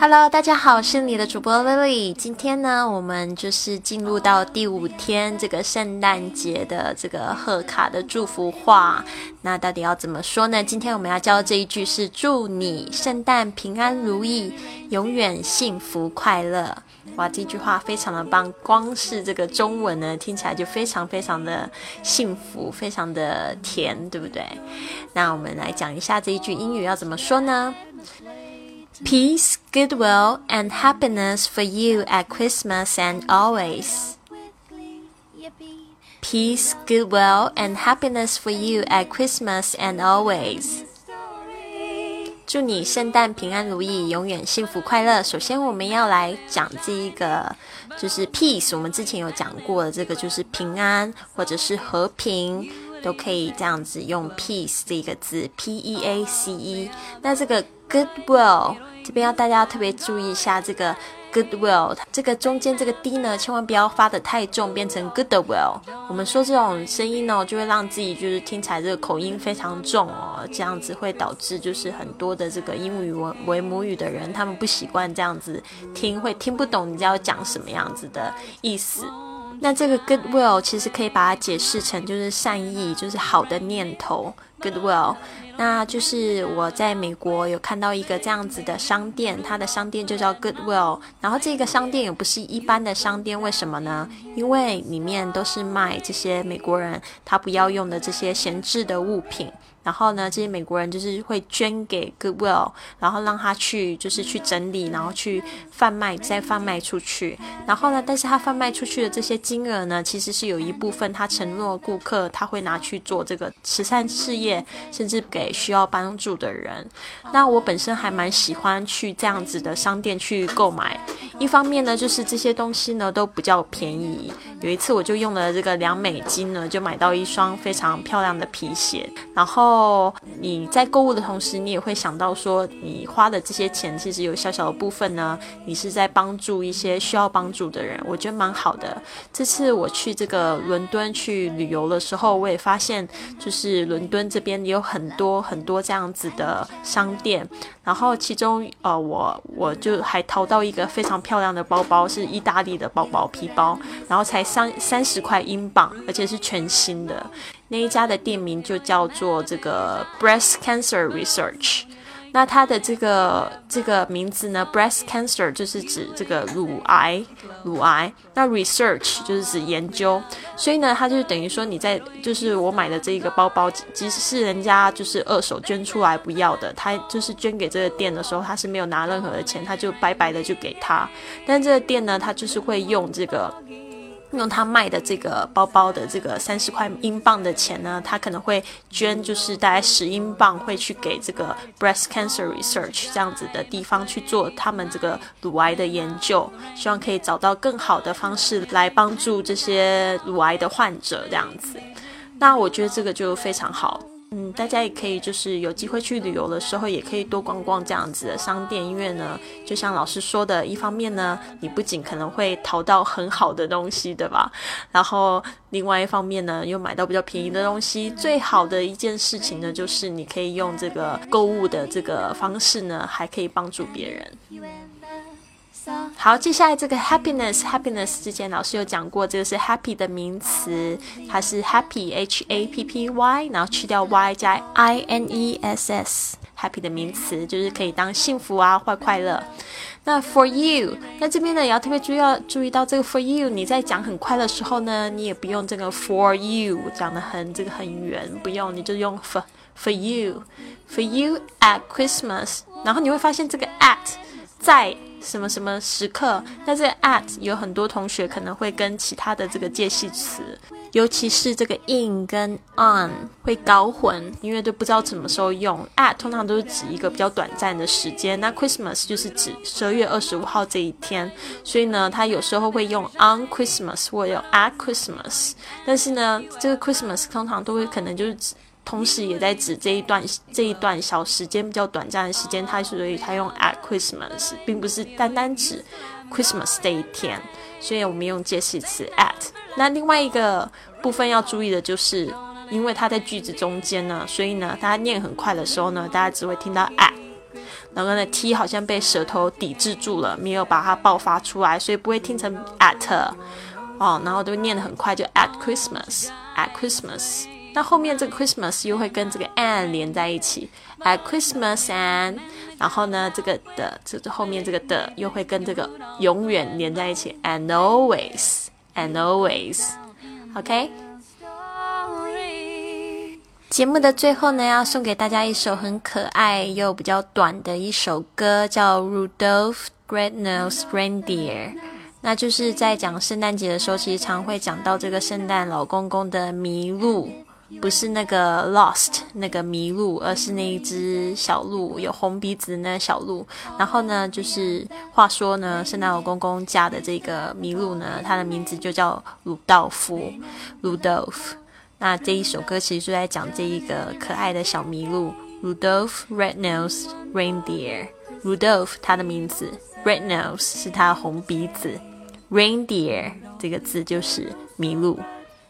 Hello，大家好，我是你的主播 Lily。今天呢，我们就是进入到第五天这个圣诞节的这个贺卡的祝福话。那到底要怎么说呢？今天我们要教的这一句是祝你圣诞平安如意，永远幸福快乐。哇，这句话非常的棒，光是这个中文呢，听起来就非常非常的幸福，非常的甜，对不对？那我们来讲一下这一句英语要怎么说呢 ？Peace, goodwill, and happiness for you at Christmas and always. Peace, goodwill, and happiness for you at Christmas and always. 祝你圣诞平安如意，永远幸福快乐。首先，我们要来讲这一个，就是 peace。我们之前有讲过的，这个就是平安或者是和平， 都可以这样子用 peace 这个字，p e a c e。那这个 goodwill 这边要大家特别注意一下这个。Goodwill，这个中间这个 d 呢，千万不要发的太重，变成 Goodwill。我们说这种声音呢，就会让自己就是听起来这个口音非常重哦，这样子会导致就是很多的这个英语为为母语的人，他们不习惯这样子听，会听不懂你要讲什么样子的意思。那这个 Goodwill 其实可以把它解释成就是善意，就是好的念头。Goodwill，那就是我在美国有看到一个这样子的商店，它的商店就叫 Goodwill。然后这个商店也不是一般的商店，为什么呢？因为里面都是卖这些美国人他不要用的这些闲置的物品。然后呢，这些美国人就是会捐给 Goodwill，然后让他去就是去整理，然后去贩卖，再贩卖出去。然后呢，但是他贩卖出去的这些金额呢，其实是有一部分他承诺顾客他会拿去做这个慈善事业，甚至给需要帮助的人。那我本身还蛮喜欢去这样子的商店去购买。一方面呢，就是这些东西呢都比较便宜。有一次我就用了这个两美金呢，就买到一双非常漂亮的皮鞋。然后你在购物的同时，你也会想到说，你花的这些钱其实有小小的部分呢，你是在帮助一些需要帮助的人。我觉得蛮好的。这次我去这个伦敦去旅游的时候，我也发现，就是伦敦这边有很多很多这样子的商店。然后其中呃，我我就还淘到一个非常。漂亮的包包是意大利的包包皮包，然后才三三十块英镑，而且是全新的。那一家的店名就叫做这个 Breast Cancer Research。那它的这个这个名字呢，breast cancer 就是指这个乳癌，乳癌。那 research 就是指研究，所以呢，它就等于说你在就是我买的这一个包包，即使是人家就是二手捐出来不要的，他就是捐给这个店的时候，他是没有拿任何的钱，他就白白的就给他。但这个店呢，他就是会用这个。用他卖的这个包包的这个三十块英镑的钱呢，他可能会捐，就是大概十英镑会去给这个 breast cancer research 这样子的地方去做他们这个乳癌的研究，希望可以找到更好的方式来帮助这些乳癌的患者这样子。那我觉得这个就非常好。嗯，大家也可以就是有机会去旅游的时候，也可以多逛逛这样子的商店，因为呢，就像老师说的，一方面呢，你不仅可能会淘到很好的东西，对吧？然后另外一方面呢，又买到比较便宜的东西。最好的一件事情呢，就是你可以用这个购物的这个方式呢，还可以帮助别人。好，接下来这个 happiness，happiness 之前老师有讲过，这个是 happy 的名词，它是 happy，h a p p y，然后去掉 y 加 i n e s s，happy 的名词就是可以当幸福啊或快乐。那 for you，那这边呢也要特别注意要注意到这个 for you，你在讲很快的时候呢，你也不用这个 for you 讲的很这个很圆，不用，你就用 for for you，for you at Christmas，然后你会发现这个 at 在什么什么时刻。那这个 at 有很多同学可能会跟其他的这个介系词，尤其是这个 in 跟 on 会搞混，因为都不知道什么时候用。at 通常都是指一个比较短暂的时间，那 Christmas 就是指十二月二十五号这一天，所以呢，它有时候会用 on Christmas 或者 at Christmas。但是呢，这个 Christmas 通常都会可能就是指。同时也在指这一段这一段小时间比较短暂的时间，它所以它用 at Christmas，并不是单单指 Christmas 这一天，所以我们用介系词 at。那另外一个部分要注意的就是，因为它在句子中间呢，所以呢，大家念很快的时候呢，大家只会听到 at，然后呢 t 好像被舌头抵制住了，没有把它爆发出来，所以不会听成 at 哦，然后都念得很快，就 at Christmas，at Christmas。那后面这个 Christmas 又会跟这个 and 连在一起，at Christmas and，然后呢，这个的这这后面这个的又会跟这个永远连在一起，and always，and always，OK。节目的最后呢，要送给大家一首很可爱又比较短的一首歌，叫 Rudolph Red-Nosed Reindeer。那就是在讲圣诞节的时候，其实常会讲到这个圣诞老公公的麋鹿。不是那个 lost 那个麋鹿，而是那一只小鹿，有红鼻子那小鹿。然后呢，就是话说呢，圣诞老公公家的这个麋鹿呢，它的名字就叫鲁道夫 （Rudolph）。那这一首歌其实就在讲这一个可爱的小麋鹿 Rudolph Rednose Reindeer。Rudolph 它的名字，Red-Nose 是它红鼻子，Reindeer 这个字就是麋鹿。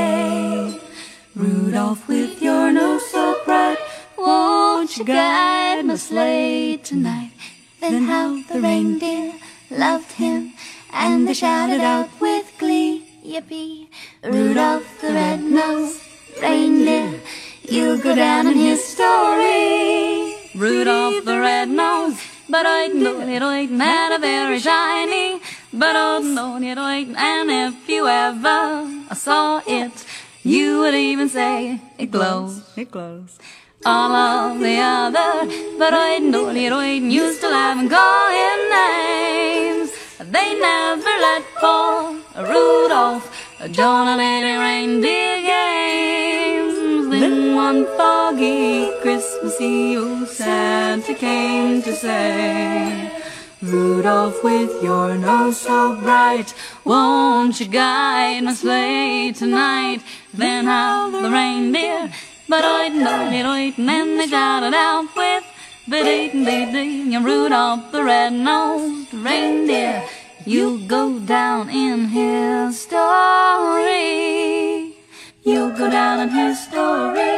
Came Rudolph, with your nose so bright, won't you guide my sleigh tonight? Then how the reindeer loved him, and they shouted out with glee, Yippee! Rudolph the red-nosed reindeer, you'll go down in history. Rudolph the red-nosed but I know it ain't a very shiny. But I know it ain't, and if you ever saw it, you would even say it glows, it glows. All of the other, but I know it used to laugh and call him names. They never let poor Rudolph join a little reindeer games. Then one foggy Christmas Eve, Santa came to say, Rudolph, with your nose so bright, won't you guide my sleigh tonight? Then how the reindeer, but oit and oit oit, and then they shouted out with, biddy biddy, -bid and Rudolph the red-nosed reindeer, you'll go down in history. You'll go down in history.